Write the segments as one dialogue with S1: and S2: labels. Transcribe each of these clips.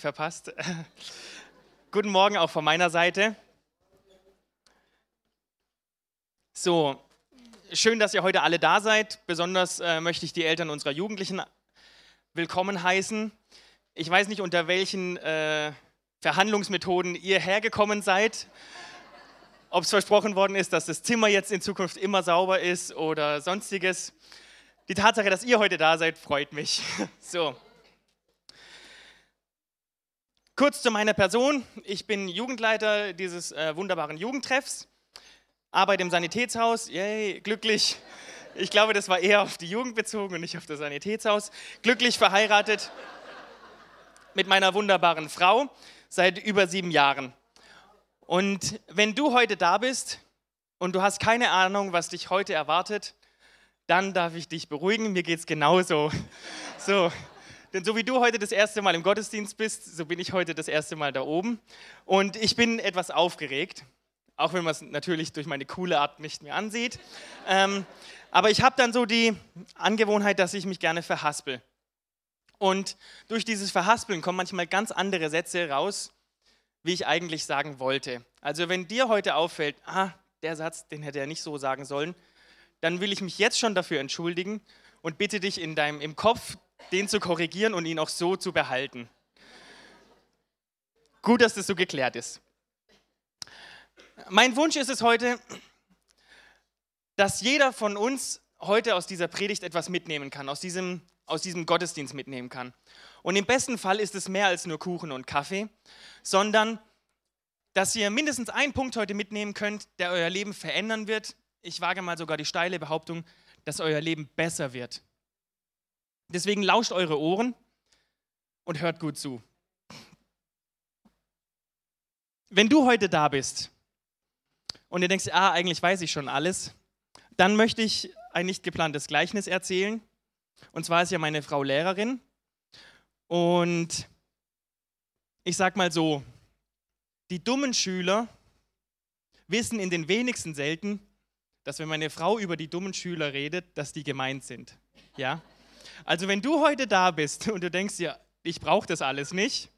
S1: verpasst. Guten Morgen auch von meiner Seite. So, schön, dass ihr heute alle da seid. Besonders äh, möchte ich die Eltern unserer Jugendlichen willkommen heißen. Ich weiß nicht, unter welchen äh, Verhandlungsmethoden ihr hergekommen seid. Ob es versprochen worden ist, dass das Zimmer jetzt in Zukunft immer sauber ist oder sonstiges. Die Tatsache, dass ihr heute da seid, freut mich. So. Kurz zu meiner Person. Ich bin Jugendleiter dieses äh, wunderbaren Jugendtreffs, arbeite im Sanitätshaus, yay, glücklich. Ich glaube, das war eher auf die Jugend bezogen und nicht auf das Sanitätshaus. Glücklich verheiratet mit meiner wunderbaren Frau seit über sieben Jahren. Und wenn du heute da bist und du hast keine Ahnung, was dich heute erwartet, dann darf ich dich beruhigen. Mir geht es genauso. So, denn so wie du heute das erste Mal im Gottesdienst bist, so bin ich heute das erste Mal da oben. Und ich bin etwas aufgeregt, auch wenn man es natürlich durch meine coole Art nicht mehr ansieht. Ähm, aber ich habe dann so die Angewohnheit, dass ich mich gerne verhaspel. Und durch dieses Verhaspeln kommen manchmal ganz andere Sätze raus, wie ich eigentlich sagen wollte. Also wenn dir heute auffällt, ah, der Satz, den hätte er nicht so sagen sollen, dann will ich mich jetzt schon dafür entschuldigen und bitte dich in deinem, im Kopf den zu korrigieren und ihn auch so zu behalten. Gut, dass das so geklärt ist. Mein Wunsch ist es heute, dass jeder von uns heute aus dieser Predigt etwas mitnehmen kann, aus diesem, aus diesem Gottesdienst mitnehmen kann. Und im besten Fall ist es mehr als nur Kuchen und Kaffee, sondern dass ihr mindestens einen Punkt heute mitnehmen könnt, der euer Leben verändern wird. Ich wage mal sogar die steile Behauptung, dass euer Leben besser wird. Deswegen lauscht eure Ohren und hört gut zu. Wenn du heute da bist und ihr denkst, ah, eigentlich weiß ich schon alles, dann möchte ich ein nicht geplantes Gleichnis erzählen. Und zwar ist ja meine Frau Lehrerin. Und ich sag mal so, die dummen Schüler wissen in den wenigsten selten, dass wenn meine Frau über die dummen Schüler redet, dass die gemeint sind. Ja? Also wenn du heute da bist und du denkst dir, ich brauche das alles nicht.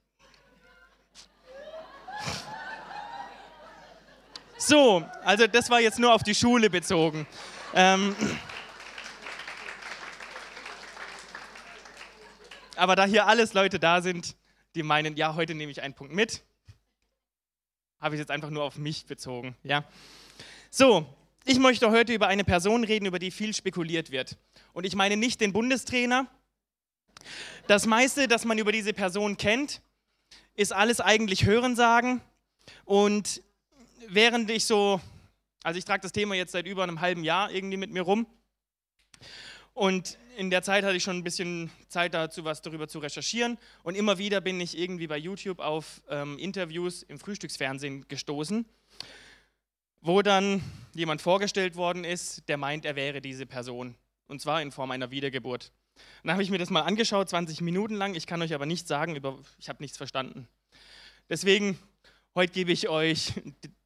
S1: So, also das war jetzt nur auf die Schule bezogen. Ähm, aber da hier alles Leute da sind, die meinen, ja, heute nehme ich einen Punkt mit, habe ich jetzt einfach nur auf mich bezogen. Ja. So, ich möchte heute über eine Person reden, über die viel spekuliert wird. Und ich meine nicht den Bundestrainer. Das meiste, das man über diese Person kennt, ist alles eigentlich Hörensagen. Und während ich so, also ich trage das Thema jetzt seit über einem halben Jahr irgendwie mit mir rum. Und in der Zeit hatte ich schon ein bisschen Zeit dazu, was darüber zu recherchieren. Und immer wieder bin ich irgendwie bei YouTube auf ähm, Interviews im Frühstücksfernsehen gestoßen, wo dann jemand vorgestellt worden ist, der meint, er wäre diese Person. Und zwar in Form einer Wiedergeburt. Dann habe ich mir das mal angeschaut, 20 Minuten lang. Ich kann euch aber nicht sagen, über, ich habe nichts verstanden. Deswegen, heute gebe ich euch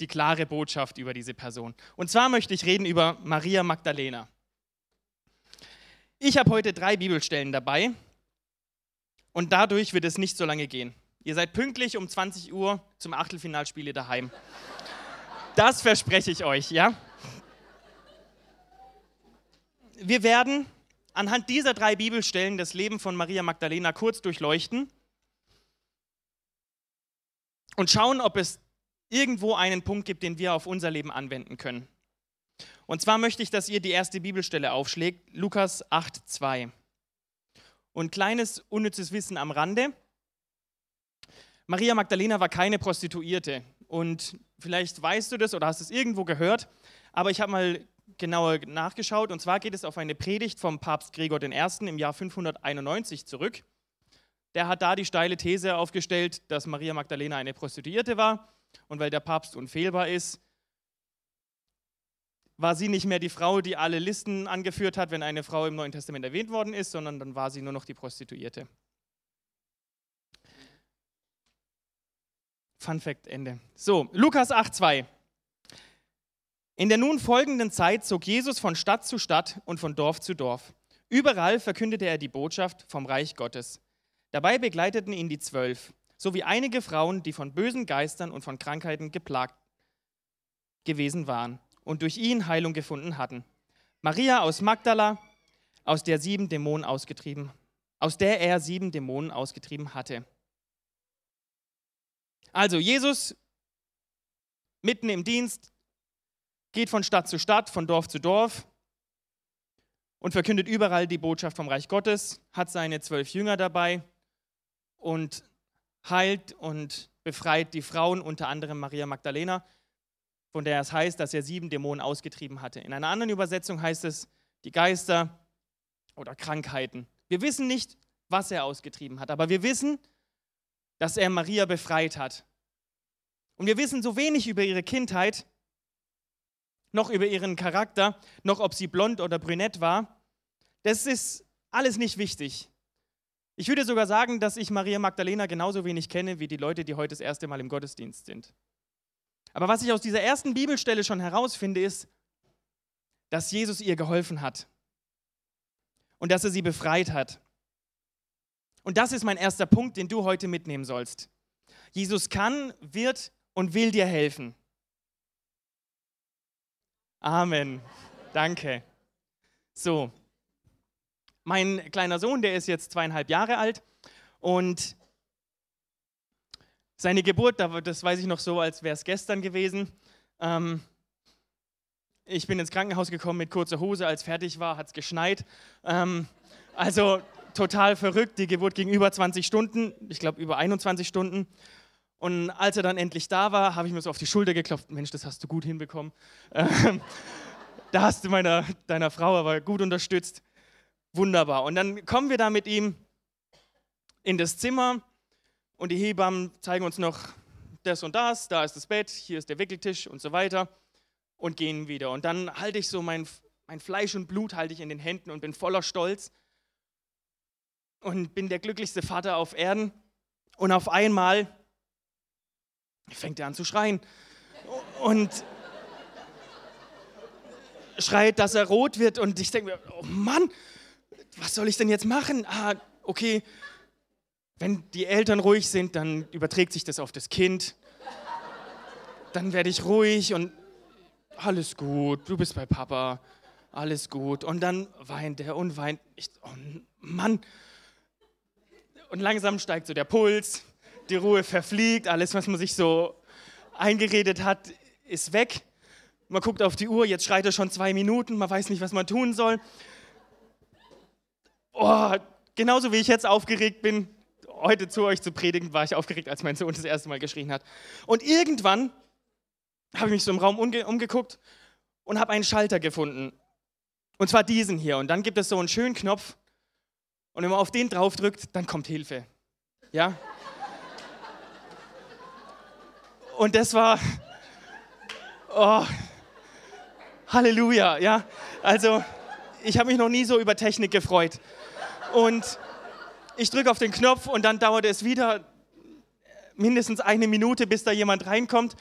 S1: die klare Botschaft über diese Person. Und zwar möchte ich reden über Maria Magdalena. Ich habe heute drei Bibelstellen dabei und dadurch wird es nicht so lange gehen. Ihr seid pünktlich um 20 Uhr zum Achtelfinalspiel daheim. Das verspreche ich euch, ja? wir werden anhand dieser drei Bibelstellen das Leben von Maria Magdalena kurz durchleuchten und schauen, ob es irgendwo einen Punkt gibt, den wir auf unser Leben anwenden können. Und zwar möchte ich, dass ihr die erste Bibelstelle aufschlägt, Lukas 8,2. Und kleines unnützes Wissen am Rande. Maria Magdalena war keine Prostituierte. Und vielleicht weißt du das oder hast es irgendwo gehört, aber ich habe mal genauer nachgeschaut. Und zwar geht es auf eine Predigt vom Papst Gregor I. im Jahr 591 zurück. Der hat da die steile These aufgestellt, dass Maria Magdalena eine Prostituierte war. Und weil der Papst unfehlbar ist, war sie nicht mehr die Frau, die alle Listen angeführt hat, wenn eine Frau im Neuen Testament erwähnt worden ist, sondern dann war sie nur noch die Prostituierte. Fun Fact Ende. So, Lukas 8,2. In der nun folgenden Zeit zog Jesus von Stadt zu Stadt und von Dorf zu Dorf. Überall verkündete er die Botschaft vom Reich Gottes. Dabei begleiteten ihn die Zwölf. sowie einige Frauen, die von bösen Geistern und von Krankheiten geplagt gewesen waren und durch ihn Heilung gefunden hatten. Maria aus Magdala, aus der sieben Dämonen ausgetrieben, aus der er sieben Dämonen ausgetrieben hatte. Also Jesus mitten im Dienst geht von Stadt zu Stadt, von Dorf zu Dorf und verkündet überall die Botschaft vom Reich Gottes, hat seine zwölf Jünger dabei und heilt und befreit die Frauen, unter anderem Maria Magdalena, von der es heißt, dass er sieben Dämonen ausgetrieben hatte. In einer anderen Übersetzung heißt es die Geister oder Krankheiten. Wir wissen nicht, was er ausgetrieben hat, aber wir wissen, dass er Maria befreit hat. Und wir wissen so wenig über ihre Kindheit, noch über ihren Charakter, noch ob sie blond oder brünett war. Das ist alles nicht wichtig. Ich würde sogar sagen, dass ich Maria Magdalena genauso wenig kenne wie die Leute, die heute das erste Mal im Gottesdienst sind. Aber was ich aus dieser ersten Bibelstelle schon herausfinde, ist, dass Jesus ihr geholfen hat und dass er sie befreit hat. Und das ist mein erster Punkt, den du heute mitnehmen sollst. Jesus kann, wird und will dir helfen. Amen. Danke. So, mein kleiner Sohn, der ist jetzt zweieinhalb Jahre alt und seine Geburt, das weiß ich noch so, als wäre es gestern gewesen. Ähm, ich bin ins Krankenhaus gekommen mit kurzer Hose, als fertig war, hat es geschneit. Ähm, also total verrückt. Die Geburt ging über 20 Stunden, ich glaube über 21 Stunden. Und als er dann endlich da war, habe ich mir so auf die Schulter geklopft. Mensch, das hast du gut hinbekommen. Ähm, da hast du meiner, deiner Frau aber gut unterstützt. Wunderbar. Und dann kommen wir da mit ihm in das Zimmer und die Hebammen zeigen uns noch das und das, da ist das Bett, hier ist der Wickeltisch und so weiter und gehen wieder. Und dann halte ich so mein, mein Fleisch und Blut halte ich in den Händen und bin voller Stolz und bin der glücklichste Vater auf Erden. Und auf einmal fängt er an zu schreien und schreit, dass er rot wird. Und ich denke mir, oh Mann, was soll ich denn jetzt machen? Ah, okay, wenn die Eltern ruhig sind, dann überträgt sich das auf das Kind. Dann werde ich ruhig und alles gut, du bist bei Papa, alles gut. Und dann weint er und weint. Ich, oh Mann. Und langsam steigt so der Puls, die Ruhe verfliegt, alles, was man sich so eingeredet hat, ist weg. Man guckt auf die Uhr, jetzt schreit er schon zwei Minuten, man weiß nicht, was man tun soll. Oh, genauso wie ich jetzt aufgeregt bin, heute zu euch zu predigen, war ich aufgeregt, als mein Sohn das erste Mal geschrien hat. Und irgendwann habe ich mich so im Raum umge umgeguckt und habe einen Schalter gefunden. Und zwar diesen hier. Und dann gibt es so einen schönen Knopf. Und wenn man auf den draufdrückt, dann kommt Hilfe. Ja? Und das war. Oh, Halleluja, ja. Also, ich habe mich noch nie so über Technik gefreut. Und ich drücke auf den Knopf und dann dauert es wieder mindestens eine Minute, bis da jemand reinkommt.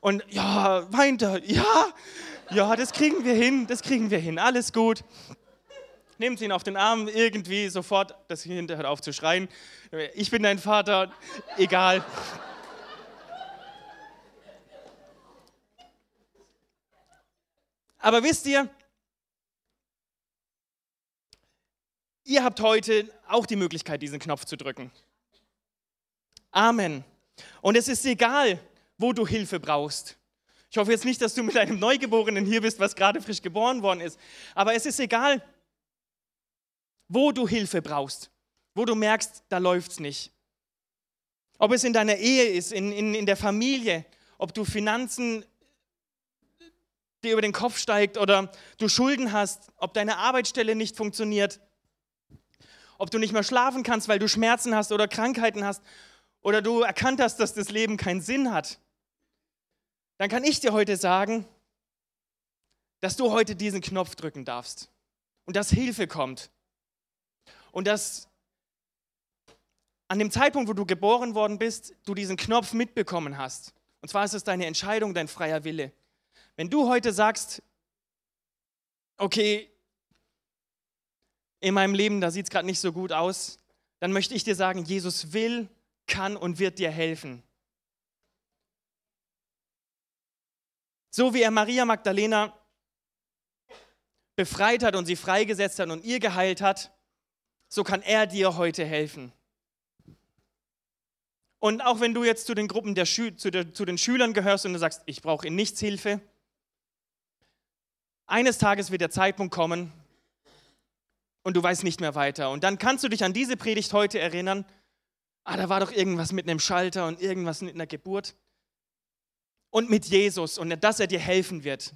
S1: Und ja, weint er, ja, ja, das kriegen wir hin, das kriegen wir hin, alles gut. Nehmt ihn auf den Arm, irgendwie sofort, das hört auf zu schreien. Ich bin dein Vater, egal. Aber wisst ihr, Ihr habt heute auch die Möglichkeit, diesen Knopf zu drücken. Amen. Und es ist egal, wo du Hilfe brauchst. Ich hoffe jetzt nicht, dass du mit einem Neugeborenen hier bist, was gerade frisch geboren worden ist. Aber es ist egal, wo du Hilfe brauchst, wo du merkst, da läuft es nicht. Ob es in deiner Ehe ist, in, in, in der Familie, ob du Finanzen dir über den Kopf steigt oder du Schulden hast, ob deine Arbeitsstelle nicht funktioniert, ob du nicht mehr schlafen kannst, weil du Schmerzen hast oder Krankheiten hast oder du erkannt hast, dass das Leben keinen Sinn hat, dann kann ich dir heute sagen, dass du heute diesen Knopf drücken darfst und dass Hilfe kommt und dass an dem Zeitpunkt, wo du geboren worden bist, du diesen Knopf mitbekommen hast. Und zwar ist es deine Entscheidung, dein freier Wille. Wenn du heute sagst, okay, in meinem Leben, da sieht es gerade nicht so gut aus, dann möchte ich dir sagen, Jesus will kann und wird dir helfen. So wie er Maria Magdalena befreit hat und sie freigesetzt hat und ihr geheilt hat, so kann er dir heute helfen. Und auch wenn du jetzt zu den Gruppen der, Schü zu, der, zu den Schülern gehörst und du sagst, ich brauche in nichts Hilfe, eines Tages wird der Zeitpunkt kommen und du weißt nicht mehr weiter. Und dann kannst du dich an diese Predigt heute erinnern, ah, da war doch irgendwas mit einem Schalter und irgendwas mit einer Geburt. Und mit Jesus und dass er dir helfen wird.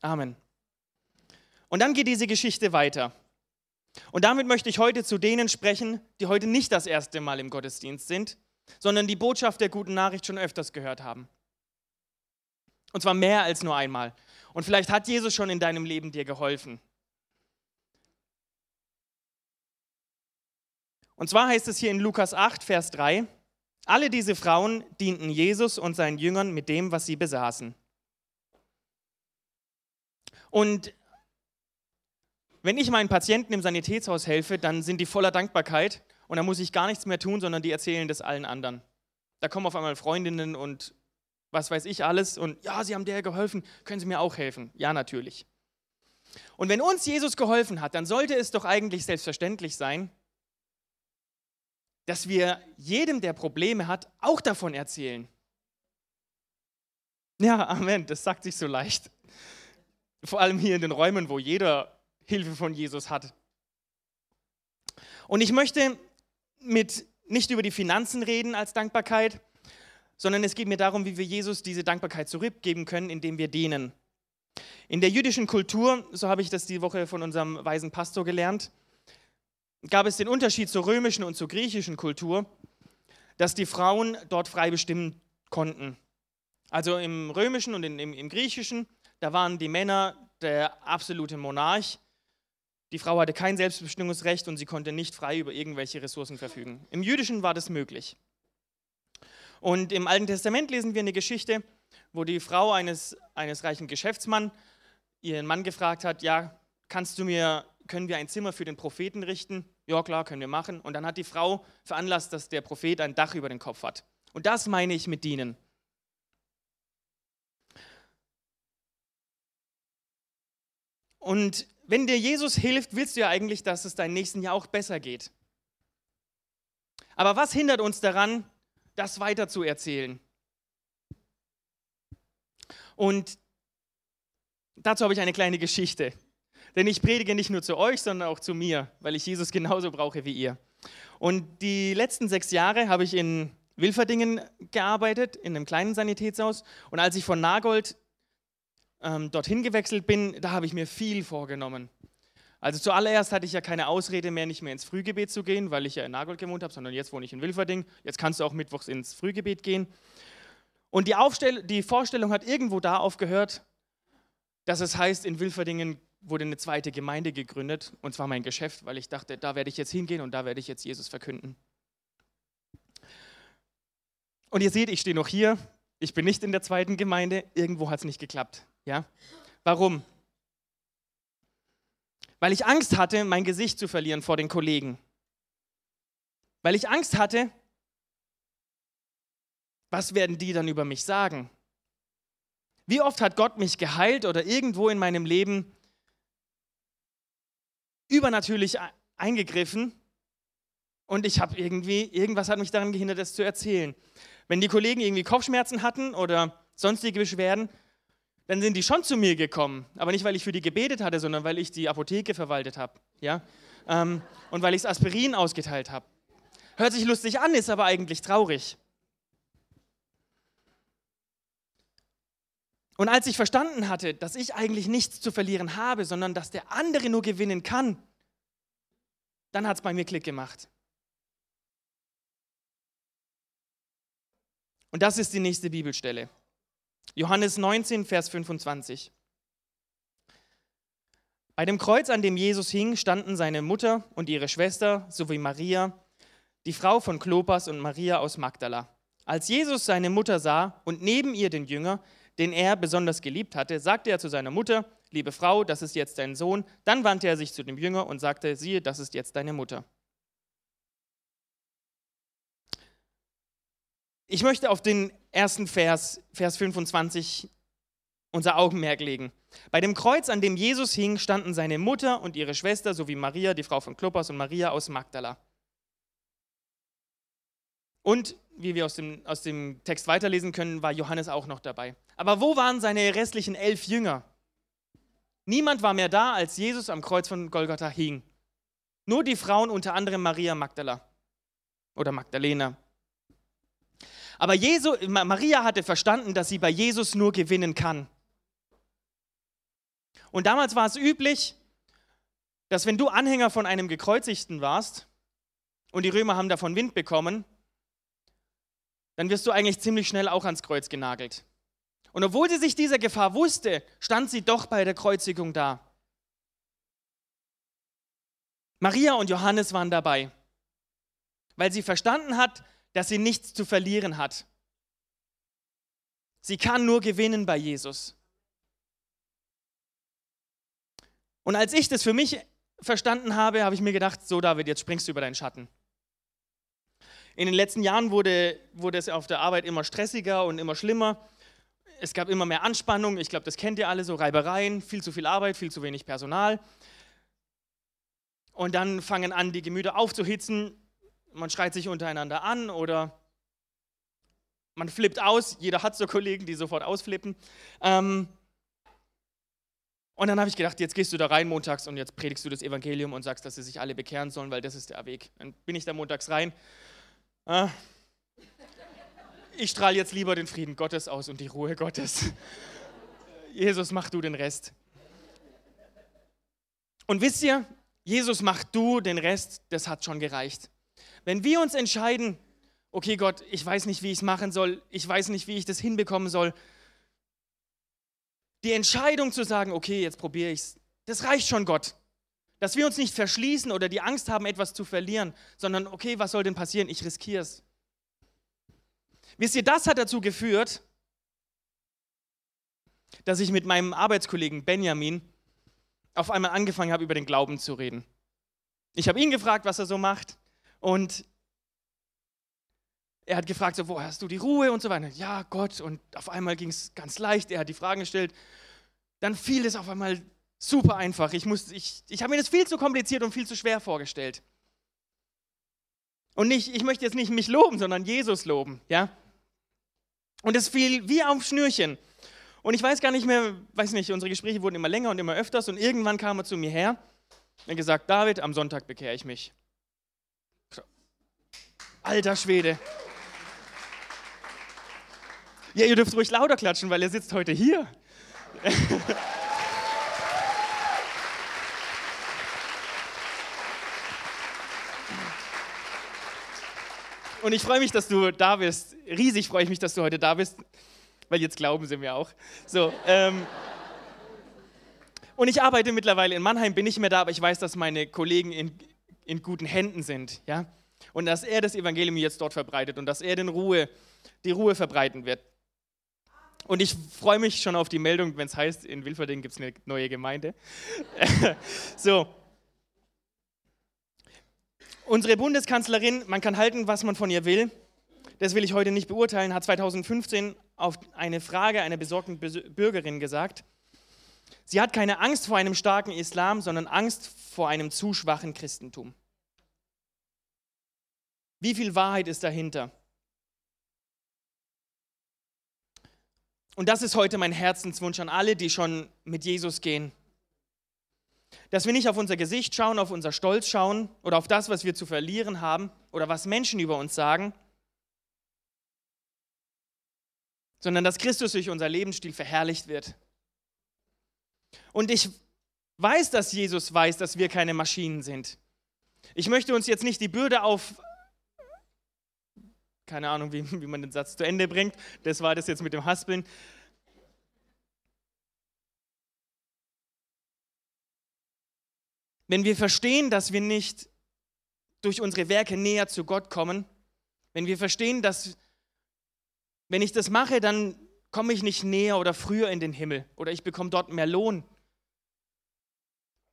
S1: Amen. Und dann geht diese Geschichte weiter. Und damit möchte ich heute zu denen sprechen, die heute nicht das erste Mal im Gottesdienst sind, sondern die Botschaft der guten Nachricht schon öfters gehört haben. Und zwar mehr als nur einmal. Und vielleicht hat Jesus schon in deinem Leben dir geholfen. Und zwar heißt es hier in Lukas 8, Vers 3, alle diese Frauen dienten Jesus und seinen Jüngern mit dem, was sie besaßen. Und wenn ich meinen Patienten im Sanitätshaus helfe, dann sind die voller Dankbarkeit und da muss ich gar nichts mehr tun, sondern die erzählen das allen anderen. Da kommen auf einmal Freundinnen und was weiß ich alles und ja, Sie haben der geholfen, können Sie mir auch helfen? Ja, natürlich. Und wenn uns Jesus geholfen hat, dann sollte es doch eigentlich selbstverständlich sein, dass wir jedem, der Probleme hat, auch davon erzählen. Ja, Amen, das sagt sich so leicht. Vor allem hier in den Räumen, wo jeder Hilfe von Jesus hat. Und ich möchte mit nicht über die Finanzen reden als Dankbarkeit, sondern es geht mir darum, wie wir Jesus diese Dankbarkeit zurückgeben können, indem wir dienen. In der jüdischen Kultur, so habe ich das die Woche von unserem weisen Pastor gelernt, gab es den Unterschied zur römischen und zur griechischen Kultur, dass die Frauen dort frei bestimmen konnten. Also im römischen und im, im griechischen, da waren die Männer der absolute Monarch. Die Frau hatte kein Selbstbestimmungsrecht und sie konnte nicht frei über irgendwelche Ressourcen verfügen. Im jüdischen war das möglich. Und im Alten Testament lesen wir eine Geschichte, wo die Frau eines, eines reichen Geschäftsmanns ihren Mann gefragt hat, ja, kannst du mir, können wir ein Zimmer für den Propheten richten? Ja, klar, können wir machen. Und dann hat die Frau veranlasst, dass der Prophet ein Dach über den Kopf hat. Und das meine ich mit dienen. Und wenn dir Jesus hilft, willst du ja eigentlich, dass es deinem Nächsten ja auch besser geht. Aber was hindert uns daran, das weiter zu erzählen. Und dazu habe ich eine kleine Geschichte. Denn ich predige nicht nur zu euch, sondern auch zu mir, weil ich Jesus genauso brauche wie ihr. Und die letzten sechs Jahre habe ich in Wilferdingen gearbeitet, in einem kleinen Sanitätshaus. Und als ich von Nagold ähm, dorthin gewechselt bin, da habe ich mir viel vorgenommen. Also zuallererst hatte ich ja keine Ausrede mehr, nicht mehr ins Frühgebet zu gehen, weil ich ja in Nagold gewohnt habe, sondern jetzt wohne ich in Wilferding. Jetzt kannst du auch mittwochs ins Frühgebet gehen. Und die, Aufstell die Vorstellung hat irgendwo da aufgehört, dass es heißt, in Wilferdingen wurde eine zweite Gemeinde gegründet, und zwar mein Geschäft, weil ich dachte, da werde ich jetzt hingehen und da werde ich jetzt Jesus verkünden. Und ihr seht, ich stehe noch hier, ich bin nicht in der zweiten Gemeinde, irgendwo hat es nicht geklappt. Ja? Warum? Weil ich Angst hatte, mein Gesicht zu verlieren vor den Kollegen. Weil ich Angst hatte, was werden die dann über mich sagen? Wie oft hat Gott mich geheilt oder irgendwo in meinem Leben übernatürlich eingegriffen und ich habe irgendwie, irgendwas hat mich daran gehindert, das zu erzählen. Wenn die Kollegen irgendwie Kopfschmerzen hatten oder sonstige Beschwerden, dann sind die schon zu mir gekommen. Aber nicht, weil ich für die gebetet hatte, sondern weil ich die Apotheke verwaltet habe. Ja? Ähm, und weil ich das Aspirin ausgeteilt habe. Hört sich lustig an, ist aber eigentlich traurig. Und als ich verstanden hatte, dass ich eigentlich nichts zu verlieren habe, sondern dass der andere nur gewinnen kann, dann hat es bei mir Klick gemacht. Und das ist die nächste Bibelstelle. Johannes 19, Vers 25. Bei dem Kreuz, an dem Jesus hing, standen seine Mutter und ihre Schwester sowie Maria, die Frau von Klopas und Maria aus Magdala. Als Jesus seine Mutter sah und neben ihr den Jünger, den er besonders geliebt hatte, sagte er zu seiner Mutter, liebe Frau, das ist jetzt dein Sohn. Dann wandte er sich zu dem Jünger und sagte, siehe, das ist jetzt deine Mutter. Ich möchte auf den ersten Vers, Vers 25, unser Augenmerk legen. Bei dem Kreuz, an dem Jesus hing, standen seine Mutter und ihre Schwester sowie Maria, die Frau von Klopas und Maria aus Magdala. Und wie wir aus dem, aus dem Text weiterlesen können, war Johannes auch noch dabei. Aber wo waren seine restlichen elf Jünger? Niemand war mehr da, als Jesus am Kreuz von Golgatha hing. Nur die Frauen, unter anderem Maria Magdala oder Magdalena. Aber Jesu, Maria hatte verstanden, dass sie bei Jesus nur gewinnen kann. Und damals war es üblich, dass wenn du Anhänger von einem Gekreuzigten warst und die Römer haben davon Wind bekommen, dann wirst du eigentlich ziemlich schnell auch ans Kreuz genagelt. Und obwohl sie sich dieser Gefahr wusste, stand sie doch bei der Kreuzigung da. Maria und Johannes waren dabei, weil sie verstanden hat, dass sie nichts zu verlieren hat. Sie kann nur gewinnen bei Jesus. Und als ich das für mich verstanden habe, habe ich mir gedacht, so David, jetzt springst du über deinen Schatten. In den letzten Jahren wurde, wurde es auf der Arbeit immer stressiger und immer schlimmer. Es gab immer mehr Anspannung. Ich glaube, das kennt ihr alle, so Reibereien, viel zu viel Arbeit, viel zu wenig Personal. Und dann fangen an, die Gemüter aufzuhitzen. Man schreit sich untereinander an oder man flippt aus. Jeder hat so Kollegen, die sofort ausflippen. Ähm, und dann habe ich gedacht, jetzt gehst du da rein montags und jetzt predigst du das Evangelium und sagst, dass sie sich alle bekehren sollen, weil das ist der Weg. Dann bin ich da montags rein Ah. ich strahle jetzt lieber den Frieden Gottes aus und die Ruhe Gottes. Jesus, mach du den Rest. Und wisst ihr, Jesus, mach du den Rest, das hat schon gereicht. Wenn wir uns entscheiden, okay Gott, ich weiß nicht, wie ich es machen soll, ich weiß nicht, wie ich das hinbekommen soll, die Entscheidung zu sagen, okay, jetzt probiere ich es, das reicht schon Gott. Dass wir uns nicht verschließen oder die Angst haben, etwas zu verlieren, sondern, okay, was soll denn passieren? Ich riskiere es. Wisst ihr, das hat dazu geführt, dass ich mit meinem Arbeitskollegen Benjamin auf einmal angefangen habe, über den Glauben zu reden. Ich habe ihn gefragt, was er so macht und er hat gefragt, so, wo hast du die Ruhe und so weiter. Ja, Gott. Und auf einmal ging es ganz leicht. Er hat die Fragen gestellt. Dann fiel es auf einmal Super einfach. Ich, ich, ich habe mir das viel zu kompliziert und viel zu schwer vorgestellt. Und nicht, ich möchte jetzt nicht mich loben, sondern Jesus loben, ja? Und es fiel wie auf Schnürchen. Und ich weiß gar nicht mehr, weiß nicht, unsere Gespräche wurden immer länger und immer öfters und irgendwann kam er zu mir her und hat gesagt, David, am Sonntag bekehre ich mich. Alter Schwede. Ja, ihr dürft ruhig lauter klatschen, weil er sitzt heute hier. Und ich freue mich, dass du da bist. Riesig freue ich mich, dass du heute da bist, weil jetzt glauben sie mir auch. So, ähm, und ich arbeite mittlerweile in Mannheim, bin nicht mehr da, aber ich weiß, dass meine Kollegen in, in guten Händen sind. Ja? Und dass er das Evangelium jetzt dort verbreitet und dass er den Ruhe, die Ruhe verbreiten wird. Und ich freue mich schon auf die Meldung, wenn es heißt, in Wilferding gibt es eine neue Gemeinde. so, Unsere Bundeskanzlerin, man kann halten, was man von ihr will, das will ich heute nicht beurteilen, hat 2015 auf eine Frage einer besorgten Bürgerin gesagt, sie hat keine Angst vor einem starken Islam, sondern Angst vor einem zu schwachen Christentum. Wie viel Wahrheit ist dahinter? Und das ist heute mein Herzenswunsch an alle, die schon mit Jesus gehen. Dass wir nicht auf unser Gesicht schauen, auf unser Stolz schauen oder auf das, was wir zu verlieren haben oder was Menschen über uns sagen, sondern dass Christus durch unser Lebensstil verherrlicht wird. Und ich weiß, dass Jesus weiß, dass wir keine Maschinen sind. Ich möchte uns jetzt nicht die Bürde auf, keine Ahnung, wie, wie man den Satz zu Ende bringt, das war das jetzt mit dem Haspeln, Wenn wir verstehen, dass wir nicht durch unsere Werke näher zu Gott kommen, wenn wir verstehen, dass wenn ich das mache, dann komme ich nicht näher oder früher in den Himmel oder ich bekomme dort mehr Lohn.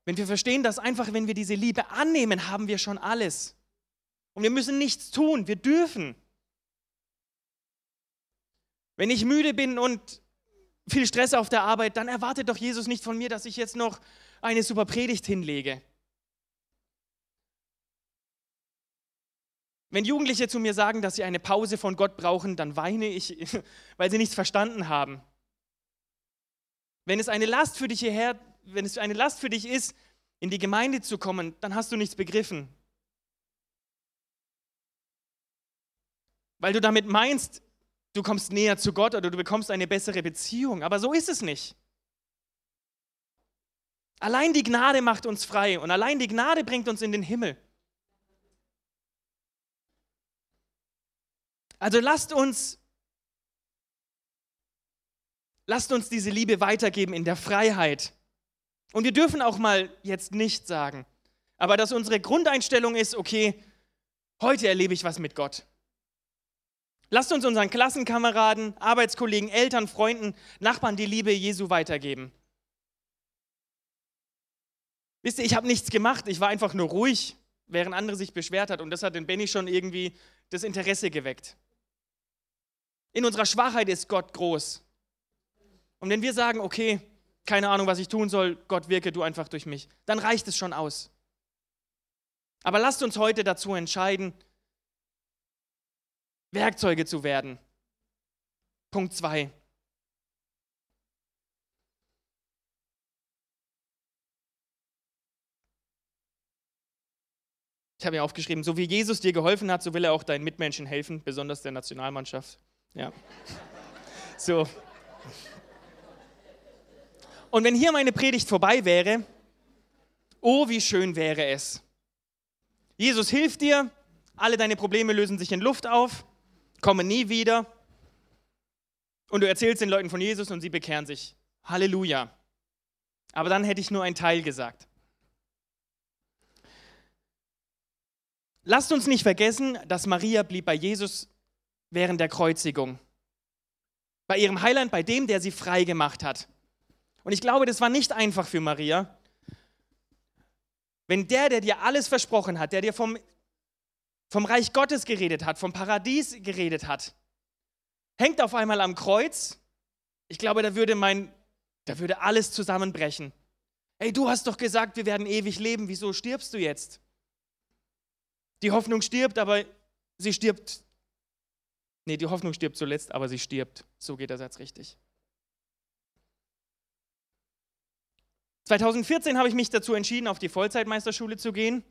S1: Wenn wir verstehen, dass einfach, wenn wir diese Liebe annehmen, haben wir schon alles. Und wir müssen nichts tun, wir dürfen. Wenn ich müde bin und viel Stress auf der Arbeit, dann erwartet doch Jesus nicht von mir, dass ich jetzt noch eine super Predigt hinlege. Wenn Jugendliche zu mir sagen, dass sie eine Pause von Gott brauchen, dann weine ich, weil sie nichts verstanden haben. Wenn es eine Last für dich hierher, wenn es eine Last für dich ist, in die Gemeinde zu kommen, dann hast du nichts begriffen. Weil du damit meinst, du kommst näher zu Gott oder du bekommst eine bessere Beziehung. Aber so ist es nicht. Allein die Gnade macht uns frei und allein die Gnade bringt uns in den Himmel. Also lasst uns, lasst uns diese Liebe weitergeben in der Freiheit. Und wir dürfen auch mal jetzt nicht sagen, aber dass unsere Grundeinstellung ist, okay, heute erlebe ich was mit Gott. Lasst uns unseren Klassenkameraden, Arbeitskollegen, Eltern, Freunden, Nachbarn die Liebe Jesu weitergeben. Wisst ihr, ich habe nichts gemacht, ich war einfach nur ruhig, während andere sich beschwert hat und das hat den Benny schon irgendwie das Interesse geweckt. In unserer Schwachheit ist Gott groß. Und wenn wir sagen, okay, keine Ahnung, was ich tun soll, Gott wirke du einfach durch mich, dann reicht es schon aus. Aber lasst uns heute dazu entscheiden, Werkzeuge zu werden. Punkt 2. Ich habe ja aufgeschrieben, so wie Jesus dir geholfen hat, so will er auch deinen Mitmenschen helfen, besonders der Nationalmannschaft. Ja. So. Und wenn hier meine Predigt vorbei wäre, oh, wie schön wäre es. Jesus hilft dir, alle deine Probleme lösen sich in Luft auf komme nie wieder. Und du erzählst den Leuten von Jesus und sie bekehren sich. Halleluja. Aber dann hätte ich nur einen Teil gesagt. Lasst uns nicht vergessen, dass Maria blieb bei Jesus während der Kreuzigung. Bei ihrem Heiland, bei dem, der sie frei gemacht hat. Und ich glaube, das war nicht einfach für Maria. Wenn der, der dir alles versprochen hat, der dir vom vom Reich Gottes geredet hat, vom Paradies geredet hat, hängt auf einmal am Kreuz. Ich glaube, da würde mein, da würde alles zusammenbrechen. Hey, du hast doch gesagt, wir werden ewig leben. Wieso stirbst du jetzt? Die Hoffnung stirbt, aber sie stirbt. Nee, die Hoffnung stirbt zuletzt, aber sie stirbt. So geht der Satz richtig. 2014 habe ich mich dazu entschieden, auf die Vollzeitmeisterschule zu gehen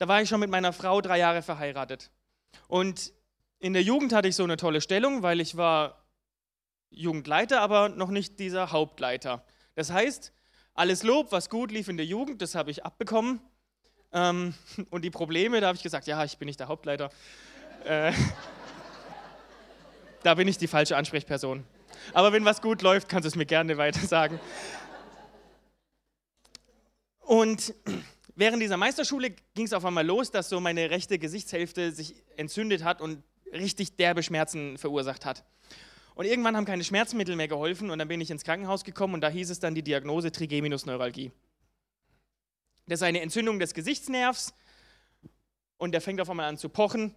S1: da war ich schon mit meiner Frau drei Jahre verheiratet. Und in der Jugend hatte ich so eine tolle Stellung, weil ich war Jugendleiter, aber noch nicht dieser Hauptleiter. Das heißt, alles Lob, was gut lief in der Jugend, das habe ich abbekommen. Ähm, und die Probleme, da habe ich gesagt, ja, ich bin nicht der Hauptleiter. Äh, da bin ich die falsche Ansprechperson. Aber wenn was gut läuft, kannst du es mir gerne weiter sagen. Und während dieser Meisterschule ging es auf einmal los, dass so meine rechte Gesichtshälfte sich entzündet hat und richtig derbe Schmerzen verursacht hat. Und irgendwann haben keine Schmerzmittel mehr geholfen und dann bin ich ins Krankenhaus gekommen und da hieß es dann die Diagnose Trigeminusneuralgie. Das ist eine Entzündung des Gesichtsnervs und der fängt auf einmal an zu pochen.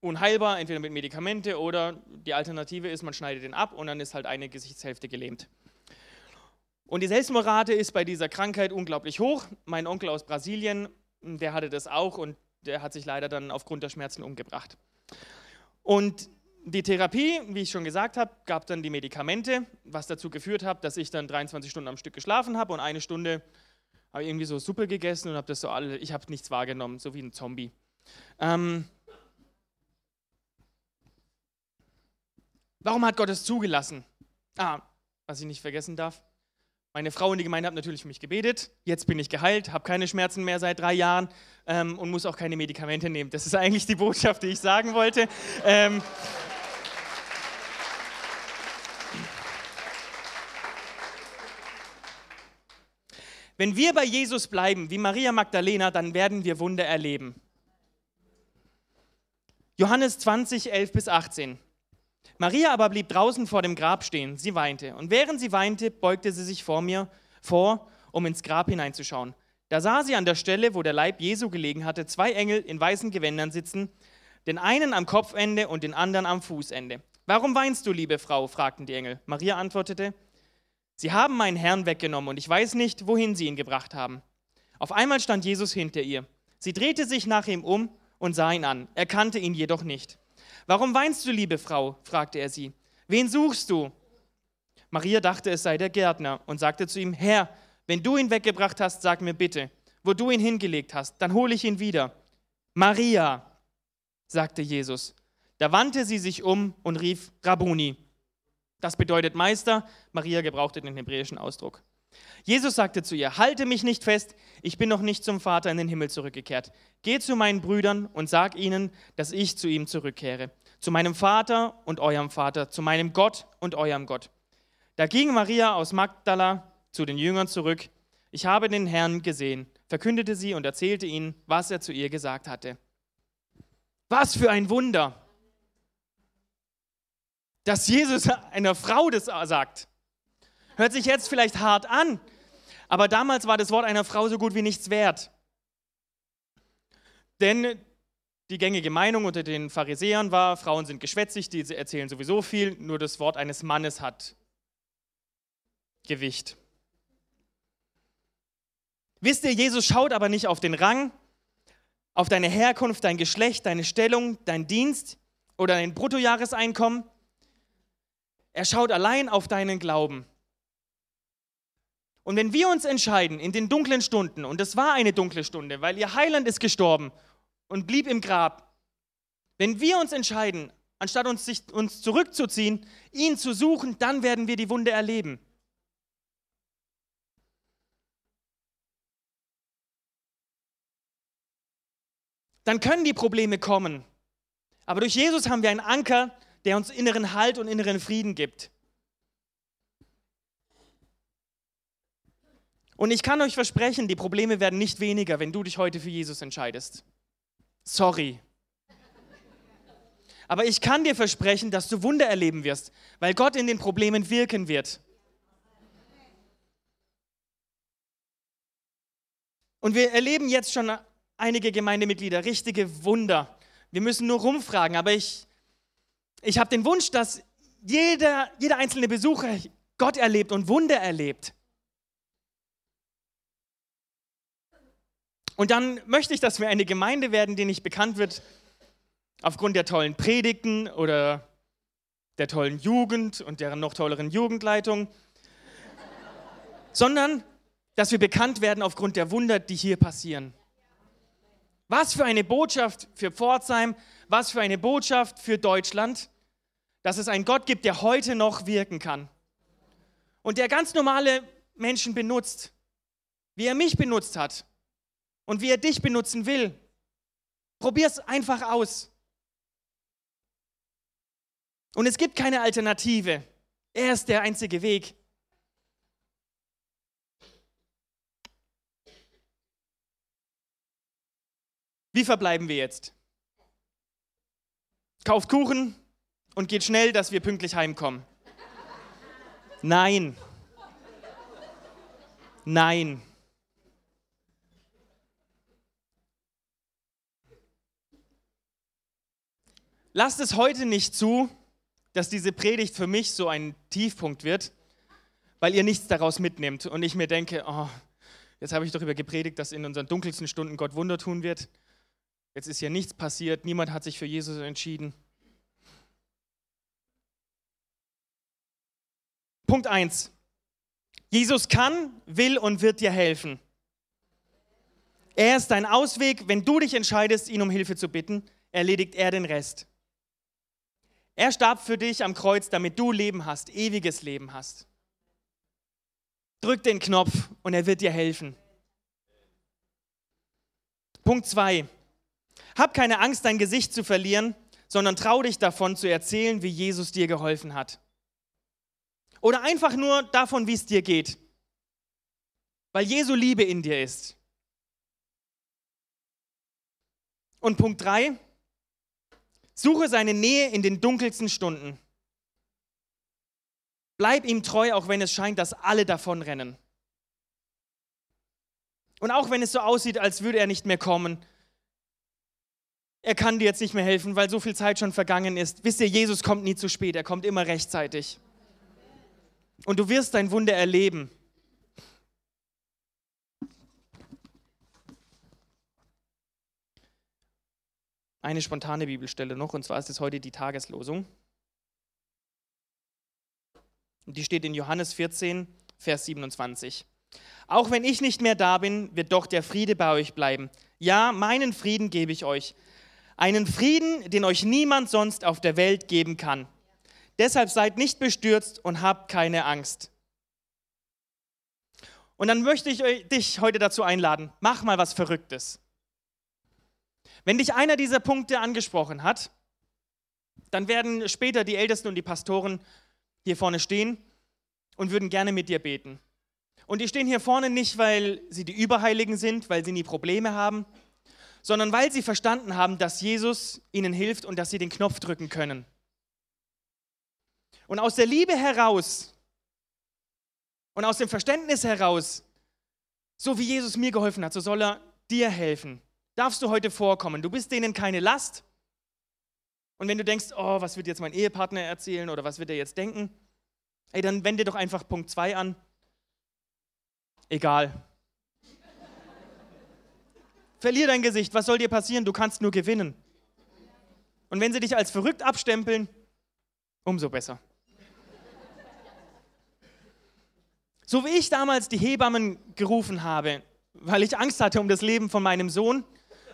S1: Unheilbar, entweder mit Medikamente oder die Alternative ist, man schneidet den ab und dann ist halt eine Gesichtshälfte gelähmt. Und die Selbstmordrate ist bei dieser Krankheit unglaublich hoch. Mein Onkel aus Brasilien, der hatte das auch und der hat sich leider dann aufgrund der Schmerzen umgebracht. Und die Therapie, wie ich schon gesagt habe, gab dann die Medikamente, was dazu geführt hat, dass ich dann 23 Stunden am Stück geschlafen habe und eine Stunde habe irgendwie so Suppe gegessen und habe das so alle, ich habe nichts wahrgenommen, so wie ein Zombie. Ähm, warum hat Gott es zugelassen? Ah, was ich nicht vergessen darf. Meine Frau und die Gemeinde haben natürlich für mich gebetet. Jetzt bin ich geheilt, habe keine Schmerzen mehr seit drei Jahren ähm, und muss auch keine Medikamente nehmen. Das ist eigentlich die Botschaft, die ich sagen wollte. Ähm, Wenn wir bei Jesus bleiben, wie Maria Magdalena, dann werden wir Wunder erleben. Johannes 20, 11 bis 18. Maria aber blieb draußen vor dem Grab stehen. Sie weinte. Und während sie weinte, beugte sie sich vor mir vor, um ins Grab hineinzuschauen. Da sah sie an der Stelle, wo der Leib Jesu gelegen hatte, zwei Engel in weißen Gewändern sitzen, den einen am Kopfende und den anderen am Fußende. Warum weinst du, liebe Frau? fragten die Engel. Maria antwortete, Sie haben meinen Herrn weggenommen und ich weiß nicht, wohin sie ihn gebracht haben. Auf einmal stand Jesus hinter ihr. Sie drehte sich nach ihm um und sah ihn an, erkannte ihn jedoch nicht. Warum weinst du, liebe Frau? fragte er sie. Wen suchst du? Maria dachte, es sei der Gärtner und sagte zu ihm, Herr, wenn du ihn weggebracht hast, sag mir bitte, wo du ihn hingelegt hast, dann hole ich ihn wieder. Maria, sagte Jesus. Da wandte sie sich um und rief Rabuni, das bedeutet Meister. Maria gebrauchte den hebräischen Ausdruck. Jesus sagte zu ihr, halte mich nicht fest, ich bin noch nicht zum Vater in den Himmel zurückgekehrt. Geh zu meinen Brüdern und sag ihnen, dass ich zu ihm zurückkehre. Zu meinem Vater und eurem Vater, zu meinem Gott und eurem Gott. Da ging Maria aus Magdala zu den Jüngern zurück. Ich habe den Herrn gesehen, verkündete sie und erzählte ihnen, was er zu ihr gesagt hatte. Was für ein Wunder! dass Jesus einer Frau das sagt. Hört sich jetzt vielleicht hart an, aber damals war das Wort einer Frau so gut wie nichts wert. Denn die gängige Meinung unter den Pharisäern war, Frauen sind geschwätzig, die erzählen sowieso viel, nur das Wort eines Mannes hat Gewicht. Wisst ihr, Jesus schaut aber nicht auf den Rang, auf deine Herkunft, dein Geschlecht, deine Stellung, dein Dienst oder dein Bruttojahreseinkommen, er schaut allein auf deinen Glauben. Und wenn wir uns entscheiden in den dunklen Stunden, und es war eine dunkle Stunde, weil ihr Heiland ist gestorben und blieb im Grab, wenn wir uns entscheiden, anstatt uns, sich, uns zurückzuziehen, ihn zu suchen, dann werden wir die Wunde erleben. Dann können die Probleme kommen. Aber durch Jesus haben wir einen Anker, der uns inneren Halt und inneren Frieden gibt. Und ich kann euch versprechen, die Probleme werden nicht weniger, wenn du dich heute für Jesus entscheidest. Sorry. Aber ich kann dir versprechen, dass du Wunder erleben wirst, weil Gott in den Problemen wirken wird. Und wir erleben jetzt schon einige Gemeindemitglieder richtige Wunder. Wir müssen nur rumfragen, aber ich ich habe den Wunsch, dass jeder, jeder einzelne Besucher Gott erlebt und Wunder erlebt. Und dann möchte ich, dass wir eine Gemeinde werden, die nicht bekannt wird aufgrund der tollen Predigten oder der tollen Jugend und deren noch tolleren Jugendleitung, sondern dass wir bekannt werden aufgrund der Wunder, die hier passieren. Was für eine Botschaft für Pforzheim, was für eine Botschaft für Deutschland, dass es einen Gott gibt, der heute noch wirken kann. Und der ganz normale Menschen benutzt, wie er mich benutzt hat und wie er dich benutzen will. Probier es einfach aus. Und es gibt keine Alternative. Er ist der einzige Weg. Wie verbleiben wir jetzt? Kauft Kuchen und geht schnell, dass wir pünktlich heimkommen. Nein. Nein. Lasst es heute nicht zu, dass diese Predigt für mich so ein Tiefpunkt wird, weil ihr nichts daraus mitnehmt und ich mir denke, oh, jetzt habe ich darüber gepredigt, dass in unseren dunkelsten Stunden Gott Wunder tun wird. Jetzt ist hier nichts passiert, niemand hat sich für Jesus entschieden. Punkt 1. Jesus kann, will und wird dir helfen. Er ist dein Ausweg. Wenn du dich entscheidest, ihn um Hilfe zu bitten, erledigt er den Rest. Er starb für dich am Kreuz, damit du Leben hast, ewiges Leben hast. Drück den Knopf und er wird dir helfen. Punkt 2. Hab keine Angst, dein Gesicht zu verlieren, sondern trau dich davon zu erzählen, wie Jesus dir geholfen hat. Oder einfach nur davon, wie es dir geht. Weil Jesu Liebe in dir ist. Und Punkt 3. Suche seine Nähe in den dunkelsten Stunden. Bleib ihm treu, auch wenn es scheint, dass alle davonrennen. Und auch wenn es so aussieht, als würde er nicht mehr kommen, er kann dir jetzt nicht mehr helfen, weil so viel Zeit schon vergangen ist. Wisst ihr, Jesus kommt nie zu spät, er kommt immer rechtzeitig. Und du wirst dein Wunder erleben. Eine spontane Bibelstelle noch, und zwar ist es heute die Tageslosung. Die steht in Johannes 14, Vers 27. Auch wenn ich nicht mehr da bin, wird doch der Friede bei euch bleiben. Ja, meinen Frieden gebe ich euch. Einen Frieden, den euch niemand sonst auf der Welt geben kann. Deshalb seid nicht bestürzt und habt keine Angst. Und dann möchte ich dich heute dazu einladen, mach mal was Verrücktes. Wenn dich einer dieser Punkte angesprochen hat, dann werden später die Ältesten und die Pastoren hier vorne stehen und würden gerne mit dir beten. Und die stehen hier vorne nicht, weil sie die Überheiligen sind, weil sie nie Probleme haben, sondern weil sie verstanden haben, dass Jesus ihnen hilft und dass sie den Knopf drücken können. Und aus der Liebe heraus und aus dem Verständnis heraus, so wie Jesus mir geholfen hat, so soll er dir helfen. Darfst du heute vorkommen. Du bist denen keine Last. Und wenn du denkst, oh, was wird jetzt mein Ehepartner erzählen oder was wird er jetzt denken, ey, dann wende doch einfach Punkt 2 an egal. Verlier dein Gesicht, was soll dir passieren? Du kannst nur gewinnen. Und wenn sie dich als verrückt abstempeln, umso besser. So wie ich damals die Hebammen gerufen habe, weil ich Angst hatte um das Leben von meinem Sohn,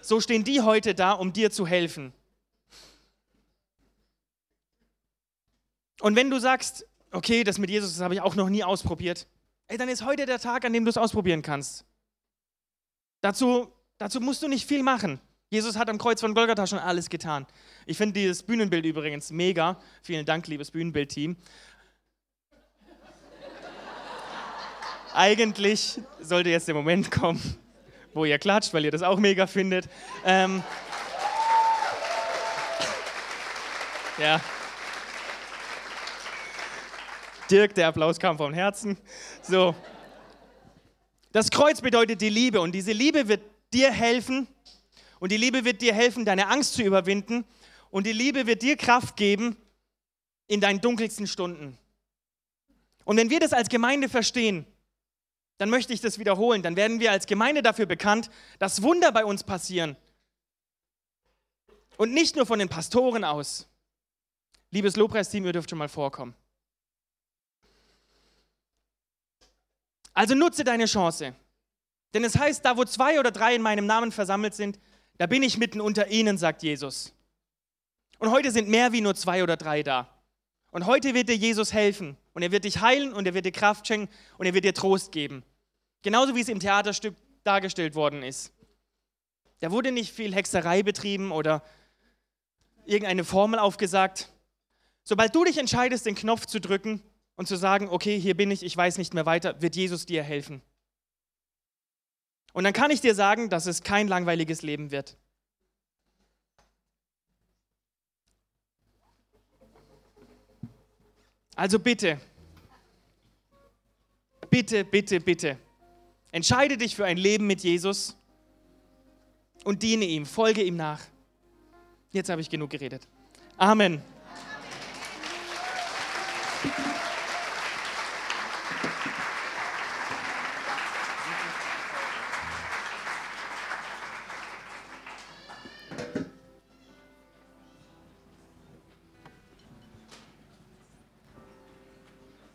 S1: so stehen die heute da, um dir zu helfen. Und wenn du sagst, okay, das mit Jesus, das habe ich auch noch nie ausprobiert, ey, dann ist heute der Tag, an dem du es ausprobieren kannst. Dazu, dazu musst du nicht viel machen. Jesus hat am Kreuz von Golgatha schon alles getan. Ich finde dieses Bühnenbild übrigens mega. Vielen Dank, liebes Bühnenbildteam. Eigentlich sollte jetzt der Moment kommen, wo ihr klatscht, weil ihr das auch mega findet. Ähm, ja. Dirk, der Applaus kam vom Herzen. So. Das Kreuz bedeutet die Liebe und diese Liebe wird dir helfen und die Liebe wird dir helfen, deine Angst zu überwinden und die Liebe wird dir Kraft geben in deinen dunkelsten Stunden. Und wenn wir das als Gemeinde verstehen, dann möchte ich das wiederholen, dann werden wir als Gemeinde dafür bekannt, dass Wunder bei uns passieren. Und nicht nur von den Pastoren aus. Liebes Lobpreisteam, ihr dürft schon mal vorkommen. Also nutze deine Chance. Denn es heißt, da wo zwei oder drei in meinem Namen versammelt sind, da bin ich mitten unter ihnen, sagt Jesus. Und heute sind mehr wie nur zwei oder drei da. Und heute wird dir Jesus helfen. Und er wird dich heilen und er wird dir Kraft schenken und er wird dir Trost geben. Genauso wie es im Theaterstück dargestellt worden ist. Da wurde nicht viel Hexerei betrieben oder irgendeine Formel aufgesagt. Sobald du dich entscheidest, den Knopf zu drücken, und zu sagen, okay, hier bin ich, ich weiß nicht mehr weiter, wird Jesus dir helfen. Und dann kann ich dir sagen, dass es kein langweiliges Leben wird. Also bitte, bitte, bitte, bitte, entscheide dich für ein Leben mit Jesus und diene ihm, folge ihm nach. Jetzt habe ich genug geredet. Amen.